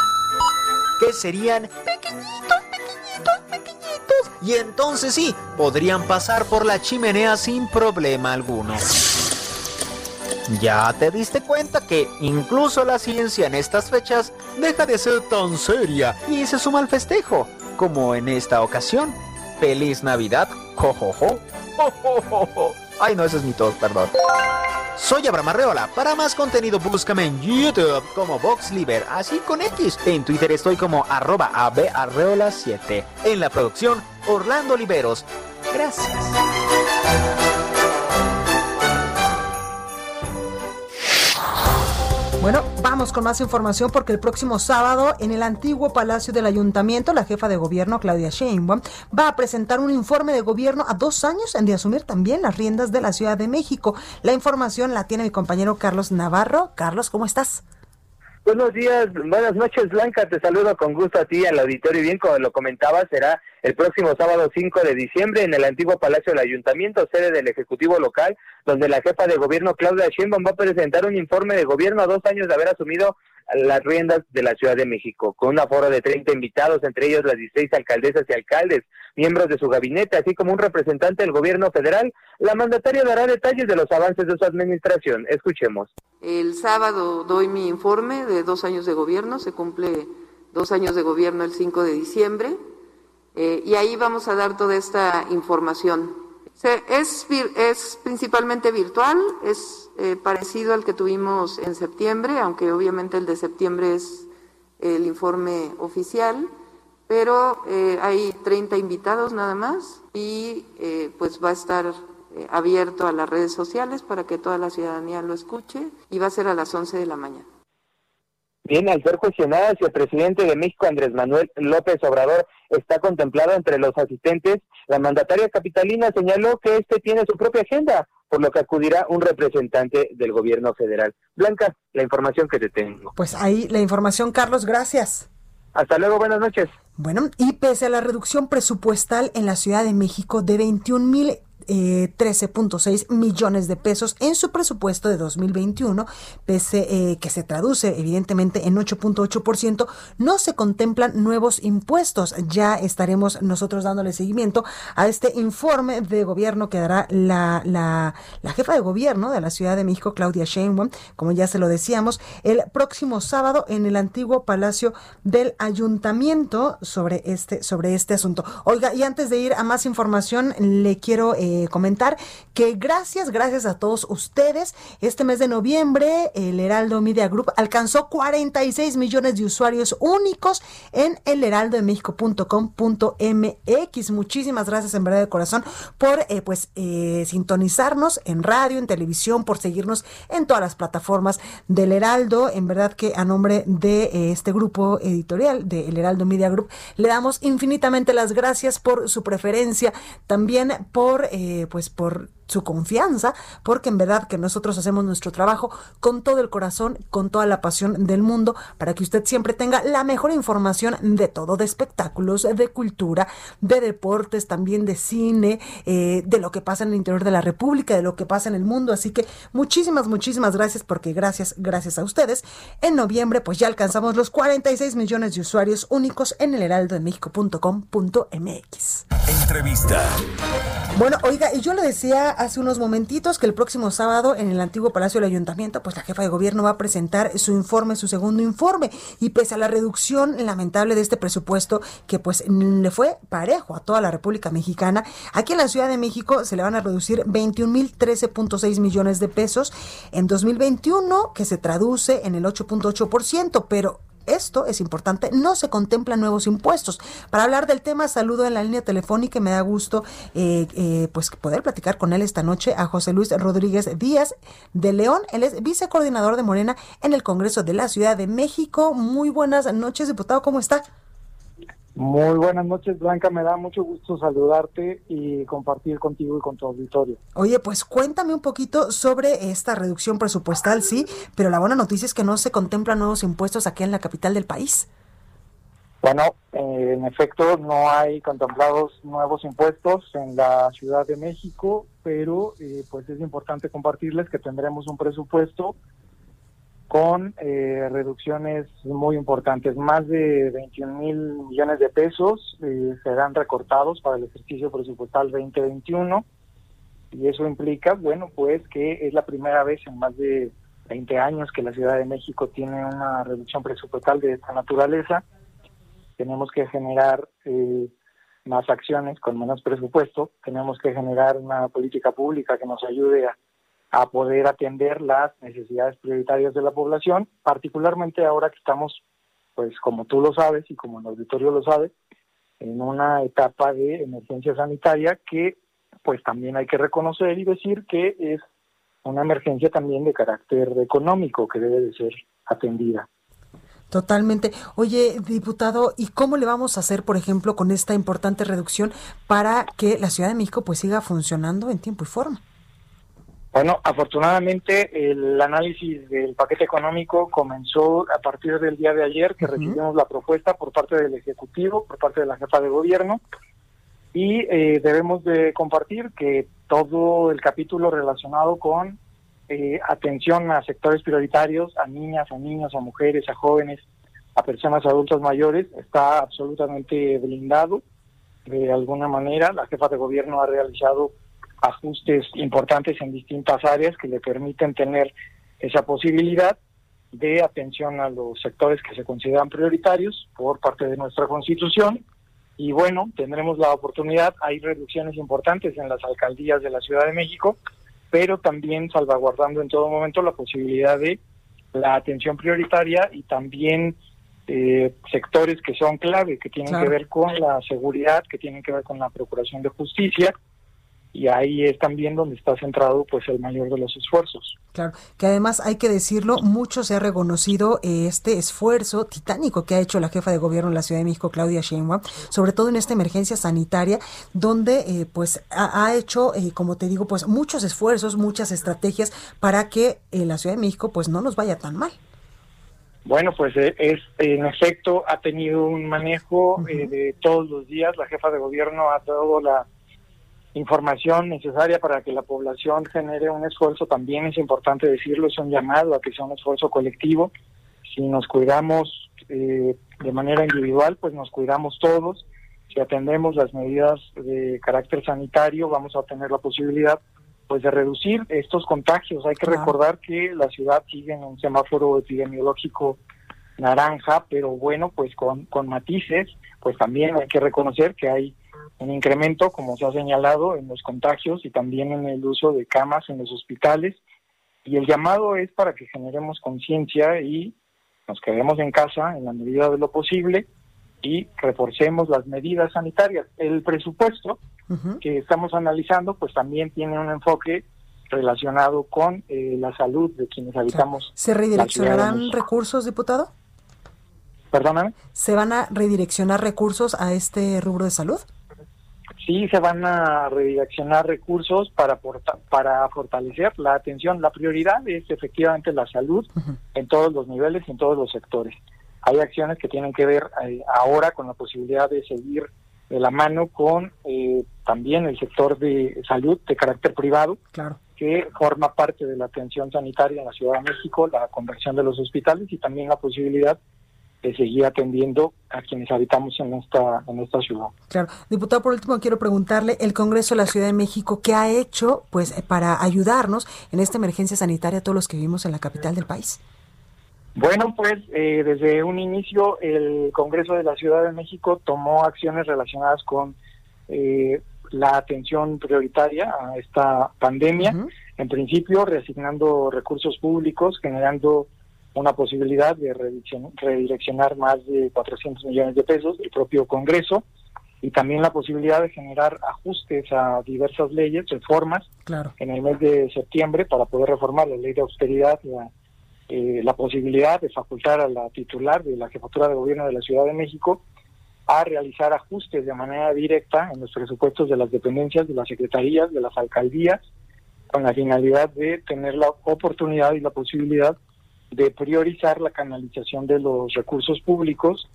que serían pequeñitos, pequeñitos, pequeñitos. Y entonces sí, podrían pasar por la chimenea sin problema alguno. Ya te diste cuenta que incluso la ciencia en estas fechas deja de ser tan seria y se suma al festejo, como en esta ocasión. ¡Feliz Navidad! ¡Jo, jo. Ay, no, ese es mi tos, perdón. Soy Abraham Arreola. Para más contenido búscame en YouTube como VoxLiber, así con X. En Twitter estoy como arroba abarreola7. En la producción, Orlando Oliveros. Gracias. Bueno, vamos con más información porque el próximo sábado en el antiguo Palacio del Ayuntamiento, la jefa de gobierno Claudia Sheinbaum va a presentar un informe de gobierno a dos años en de asumir también las riendas de la Ciudad de México. La información la tiene mi compañero Carlos Navarro. Carlos, ¿cómo estás? Buenos días, buenas noches Blanca, te saludo con gusto a ti al auditorio. Bien, como lo comentaba, será el próximo sábado 5 de diciembre en el antiguo Palacio del Ayuntamiento, sede del Ejecutivo Local, donde la jefa de gobierno Claudia Sheinbaum va a presentar un informe de gobierno a dos años de haber asumido las riendas de la Ciudad de México, con un aforo de 30 invitados, entre ellos las 16 alcaldesas y alcaldes, miembros de su gabinete, así como un representante del gobierno federal. La mandataria dará detalles de los avances de su administración. Escuchemos. El sábado doy mi informe de dos años de gobierno, se cumple dos años de gobierno el 5 de diciembre, eh, y ahí vamos a dar toda esta información. es, es principalmente virtual, es eh, parecido al que tuvimos en septiembre, aunque obviamente el de septiembre es el informe oficial, pero eh, hay 30 invitados nada más y pues va a estar abierto a las redes sociales para que toda la ciudadanía lo escuche y va a ser a las 11 de la mañana. Bien, al ser cuestionada si el presidente de México, Andrés Manuel López Obrador, está contemplado entre los asistentes, la mandataria capitalina señaló que este tiene su propia agenda, por lo que acudirá un representante del gobierno federal. Blanca, la información que te tengo. Pues ahí la información, Carlos, gracias. Hasta luego, buenas noches. Bueno, y pese a la reducción presupuestal en la Ciudad de México de 21 mil 13.6 eh, millones de pesos en su presupuesto de 2021, pese eh, que se traduce evidentemente en 8.8%, no se contemplan nuevos impuestos. Ya estaremos nosotros dándole seguimiento a este informe de gobierno que dará la, la, la jefa de gobierno de la Ciudad de México, Claudia Sheinbaum, como ya se lo decíamos, el próximo sábado en el antiguo Palacio del Ayuntamiento sobre este, sobre este asunto. Oiga, y antes de ir a más información, le quiero eh, comentar que gracias, gracias a todos ustedes, este mes de noviembre el Heraldo Media Group alcanzó 46 millones de usuarios únicos en el heraldodemexico.com.mx. Muchísimas gracias en verdad de corazón por eh, pues eh, sintonizarnos en radio, en televisión, por seguirnos en todas las plataformas del Heraldo. En verdad que a nombre de eh, este grupo editorial de El Heraldo Media Group le damos infinitamente las gracias por su preferencia, también por eh, pues por su confianza, porque en verdad que nosotros hacemos nuestro trabajo con todo el corazón, con toda la pasión del mundo, para que usted siempre tenga la mejor información de todo, de espectáculos, de cultura, de deportes, también de cine, eh, de lo que pasa en el interior de la República, de lo que pasa en el mundo. Así que muchísimas, muchísimas gracias, porque gracias, gracias a ustedes, en noviembre pues ya alcanzamos los 46 millones de usuarios únicos en el heraldo de México.com.mx. Entrevista. Bueno, oiga, y yo le decía hace unos momentitos que el próximo sábado en el antiguo Palacio del Ayuntamiento, pues la jefa de gobierno va a presentar su informe, su segundo informe, y pese a la reducción lamentable de este presupuesto que pues le fue parejo a toda la República Mexicana, aquí en la Ciudad de México se le van a reducir 21 mil 13.6 millones de pesos en 2021, que se traduce en el 8.8%, pero esto es importante, no se contemplan nuevos impuestos. Para hablar del tema, saludo en la línea telefónica y me da gusto eh, eh, pues poder platicar con él esta noche a José Luis Rodríguez Díaz de León. Él es vicecoordinador de Morena en el Congreso de la Ciudad de México. Muy buenas noches, diputado, ¿cómo está? Muy buenas noches, Blanca. Me da mucho gusto saludarte y compartir contigo y con tu auditorio. Oye, pues cuéntame un poquito sobre esta reducción presupuestal, sí, pero la buena noticia es que no se contemplan nuevos impuestos aquí en la capital del país. Bueno, eh, en efecto, no hay contemplados nuevos impuestos en la Ciudad de México, pero eh, pues es importante compartirles que tendremos un presupuesto con eh, reducciones muy importantes. Más de 21 mil millones de pesos eh, serán recortados para el ejercicio presupuestal 2021 y eso implica, bueno, pues que es la primera vez en más de 20 años que la Ciudad de México tiene una reducción presupuestal de esta naturaleza. Tenemos que generar eh, más acciones con menos presupuesto, tenemos que generar una política pública que nos ayude a a poder atender las necesidades prioritarias de la población, particularmente ahora que estamos, pues como tú lo sabes y como el auditorio lo sabe, en una etapa de emergencia sanitaria que pues también hay que reconocer y decir que es una emergencia también de carácter económico que debe de ser atendida. Totalmente. Oye, diputado, ¿y cómo le vamos a hacer, por ejemplo, con esta importante reducción para que la Ciudad de México pues siga funcionando en tiempo y forma? Bueno, afortunadamente el análisis del paquete económico comenzó a partir del día de ayer que recibimos la propuesta por parte del Ejecutivo, por parte de la jefa de gobierno, y eh, debemos de compartir que todo el capítulo relacionado con eh, atención a sectores prioritarios, a niñas, a niños, a mujeres, a jóvenes, a personas adultas mayores, está absolutamente blindado. De alguna manera, la jefa de gobierno ha realizado ajustes importantes en distintas áreas que le permiten tener esa posibilidad de atención a los sectores que se consideran prioritarios por parte de nuestra constitución. Y bueno, tendremos la oportunidad, hay reducciones importantes en las alcaldías de la Ciudad de México, pero también salvaguardando en todo momento la posibilidad de la atención prioritaria y también eh, sectores que son clave, que tienen que ver con la seguridad, que tienen que ver con la procuración de justicia, y ahí es también donde está centrado pues el mayor de los esfuerzos. Claro, que además hay que decirlo, mucho se ha reconocido eh, este esfuerzo titánico que ha hecho la jefa de gobierno en la Ciudad de México, Claudia Sheinbaum, sobre todo en esta emergencia sanitaria, donde eh, pues ha, hecho, eh, como te digo, pues muchos esfuerzos, muchas estrategias para que la Ciudad de México pues no nos vaya tan mal. Bueno, pues es en efecto ha tenido un manejo de todos los días. La jefa de gobierno ha dado la información necesaria para que la población genere un esfuerzo, también es importante decirlo, es un llamado a que sea un esfuerzo colectivo. Si nos cuidamos eh, de manera individual, pues nos cuidamos todos. Si atendemos las medidas de carácter sanitario, vamos a tener la posibilidad pues de reducir estos contagios. Hay que recordar que la ciudad sigue en un semáforo epidemiológico naranja, pero bueno, pues con, con matices, pues también hay que reconocer que hay un incremento, como se ha señalado, en los contagios y también en el uso de camas en los hospitales. Y el llamado es para que generemos conciencia y nos quedemos en casa en la medida de lo posible y reforcemos las medidas sanitarias. El presupuesto que estamos analizando, pues también tiene un enfoque relacionado con eh, la salud de quienes habitamos. ¿Se redireccionarán recursos, diputado? Perdóname. ¿Se van a redireccionar recursos a este rubro de salud? Sí se van a redireccionar recursos para, para fortalecer la atención. La prioridad es efectivamente la salud en todos los niveles y en todos los sectores. Hay acciones que tienen que ver eh, ahora con la posibilidad de seguir de la mano con eh, también el sector de salud de carácter privado, claro. que forma parte de la atención sanitaria en la Ciudad de México, la conversión de los hospitales y también la posibilidad de seguir atendiendo a quienes habitamos en esta, en esta ciudad. Claro. Diputado, por último, quiero preguntarle, el Congreso de la Ciudad de México, ¿qué ha hecho pues para ayudarnos en esta emergencia sanitaria a todos los que vivimos en la capital del país? Bueno, pues eh, desde un inicio el Congreso de la Ciudad de México tomó acciones relacionadas con eh, la atención prioritaria a esta pandemia. En principio, reasignando recursos públicos, generando una posibilidad de redireccionar más de 400 millones de pesos del propio Congreso y también la posibilidad de generar ajustes a diversas leyes, reformas, claro. en el mes de septiembre para poder reformar la ley de austeridad, la, eh, la posibilidad de facultar a la titular de la jefatura de gobierno de la Ciudad de México a realizar ajustes de manera directa en los presupuestos de las dependencias, de las secretarías, de las alcaldías, con la finalidad de tener la oportunidad y la posibilidad de priorizar la canalización de los recursos públicos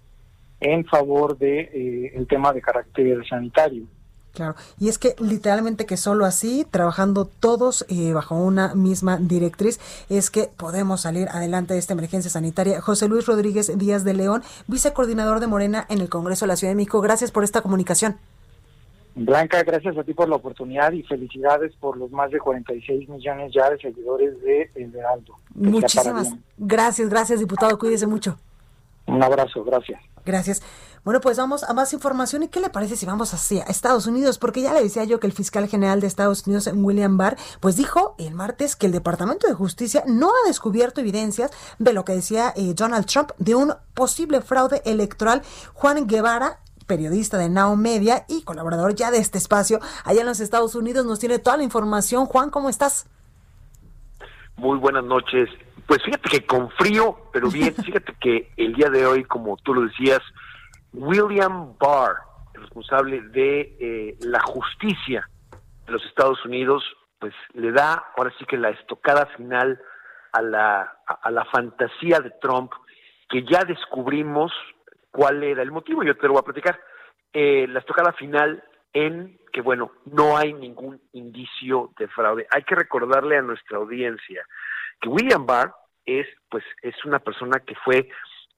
en favor de eh, el tema de carácter sanitario. Claro, y es que literalmente que solo así, trabajando todos eh, bajo una misma directriz, es que podemos salir adelante de esta emergencia sanitaria. José Luis Rodríguez Díaz de León, vicecoordinador de Morena en el Congreso de la Ciudad de México, gracias por esta comunicación. Blanca, gracias a ti por la oportunidad y felicidades por los más de 46 millones ya de seguidores de El Heraldo. Muchísimas gracias, gracias diputado, cuídese mucho. Un abrazo, gracias. Gracias. Bueno, pues vamos a más información. ¿Y qué le parece si vamos hacia Estados Unidos? Porque ya le decía yo que el fiscal general de Estados Unidos, William Barr, pues dijo el martes que el Departamento de Justicia no ha descubierto evidencias de lo que decía eh, Donald Trump de un posible fraude electoral. Juan Guevara periodista de Now Media y colaborador ya de este espacio allá en los Estados Unidos, nos tiene toda la información. Juan, ¿cómo estás? Muy buenas noches. Pues fíjate que con frío, pero bien, fíjate que el día de hoy, como tú lo decías, William Barr, responsable de eh, la justicia de los Estados Unidos, pues le da ahora sí que la estocada final a la, a la fantasía de Trump, que ya descubrimos cuál era el motivo, yo te lo voy a platicar. Eh, la final en que, bueno, no hay ningún indicio de fraude. Hay que recordarle a nuestra audiencia que William Barr es, pues, es una persona que fue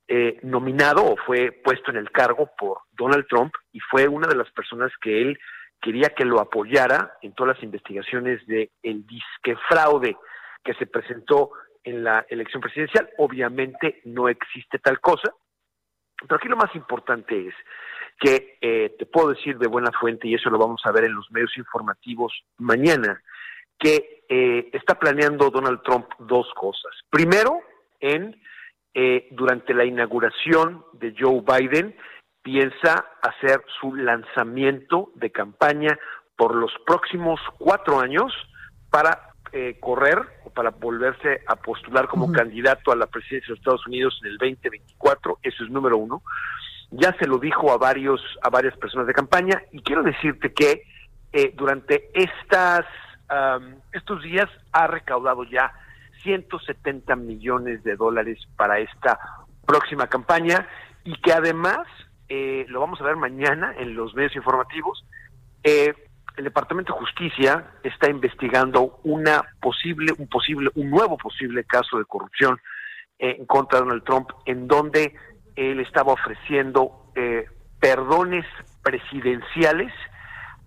eh, nominado o fue puesto en el cargo por Donald Trump y fue una de las personas que él quería que lo apoyara en todas las investigaciones de el disque fraude que se presentó en la elección presidencial. Obviamente no existe tal cosa, pero aquí lo más importante es que eh, te puedo decir de buena fuente, y eso lo vamos a ver en los medios informativos mañana, que eh, está planeando Donald Trump dos cosas. Primero, en eh, durante la inauguración de Joe Biden, piensa hacer su lanzamiento de campaña por los próximos cuatro años para eh, correr o para volverse a postular como candidato a la presidencia de los Estados Unidos en el 2024, eso es número uno. Ya se lo dijo a varios a varias personas de campaña y quiero decirte que eh, durante estas estos días ha recaudado ya 170 millones de dólares para esta próxima campaña y que además eh, lo vamos a ver mañana en los medios informativos. Eh, el Departamento de Justicia está investigando una posible, un posible, un nuevo posible caso de corrupción en contra de Donald Trump, en donde él estaba ofreciendo eh, perdones presidenciales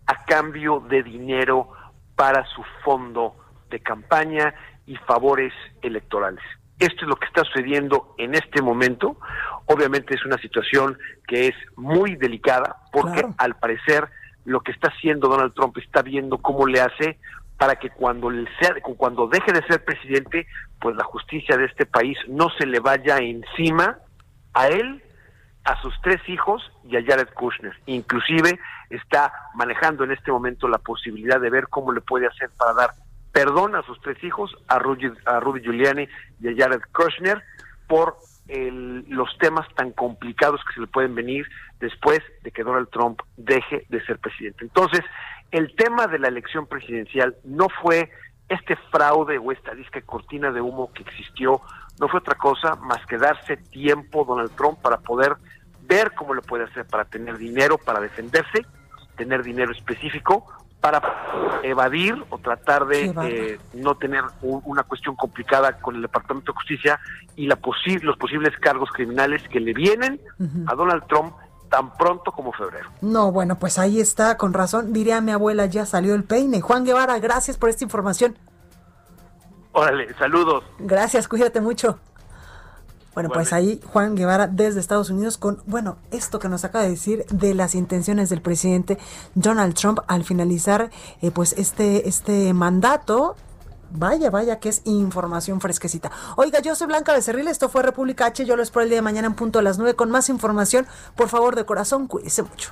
a cambio de dinero para su fondo de campaña y favores electorales. Esto es lo que está sucediendo en este momento. Obviamente es una situación que es muy delicada porque al parecer lo que está haciendo Donald Trump está viendo cómo le hace para que cuando, sea, cuando deje de ser presidente, pues la justicia de este país no se le vaya encima a él, a sus tres hijos y a Jared Kushner. Inclusive está manejando en este momento la posibilidad de ver cómo le puede hacer para dar perdón a sus tres hijos, a Rudy, a Rudy Giuliani y a Jared Kushner, por los temas tan complicados que se le pueden venir después de que Donald Trump deje de ser presidente. Entonces, el tema de la elección presidencial no fue este fraude o esta disca cortina de humo que existió, no fue otra cosa más que darse tiempo Donald Trump para poder ver cómo lo puede hacer para tener dinero, para defenderse, tener dinero específico, para evadir o tratar de eh, no tener una cuestión complicada con el Departamento de Justicia y la los posibles cargos criminales que le vienen a Donald Trump tan pronto como febrero. No, bueno, pues ahí está, con razón, diría mi abuela, ya salió el peine. Juan Guevara, gracias por esta información. Órale, saludos. Gracias, cuídate mucho. Bueno, pues ahí Juan Guevara desde Estados Unidos con, bueno, esto que nos acaba de decir de las intenciones del presidente Donald Trump al finalizar eh, pues este, este mandato Vaya, vaya, que es información fresquecita. Oiga, yo soy Blanca Becerril, esto fue República H, yo lo espero el día de mañana en punto a las 9 con más información. Por favor, de corazón, cuídese mucho.